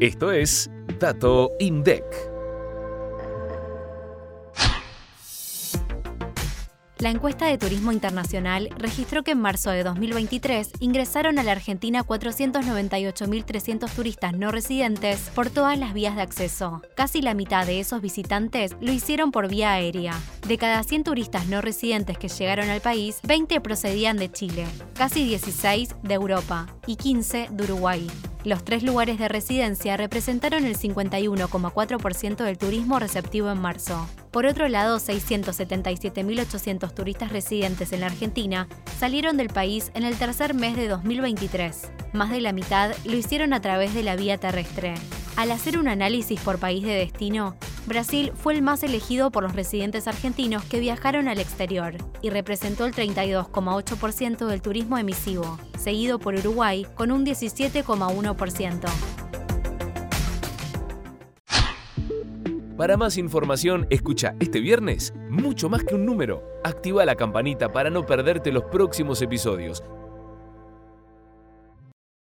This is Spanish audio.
Esto es Dato INDEC. La encuesta de turismo internacional registró que en marzo de 2023 ingresaron a la Argentina 498.300 turistas no residentes por todas las vías de acceso. Casi la mitad de esos visitantes lo hicieron por vía aérea. De cada 100 turistas no residentes que llegaron al país, 20 procedían de Chile, casi 16 de Europa y 15 de Uruguay. Los tres lugares de residencia representaron el 51,4% del turismo receptivo en marzo. Por otro lado, 677.800 turistas residentes en la Argentina salieron del país en el tercer mes de 2023. Más de la mitad lo hicieron a través de la vía terrestre. Al hacer un análisis por país de destino, Brasil fue el más elegido por los residentes argentinos que viajaron al exterior y representó el 32,8% del turismo emisivo, seguido por Uruguay con un 17,1%. Para más información, escucha este viernes mucho más que un número. Activa la campanita para no perderte los próximos episodios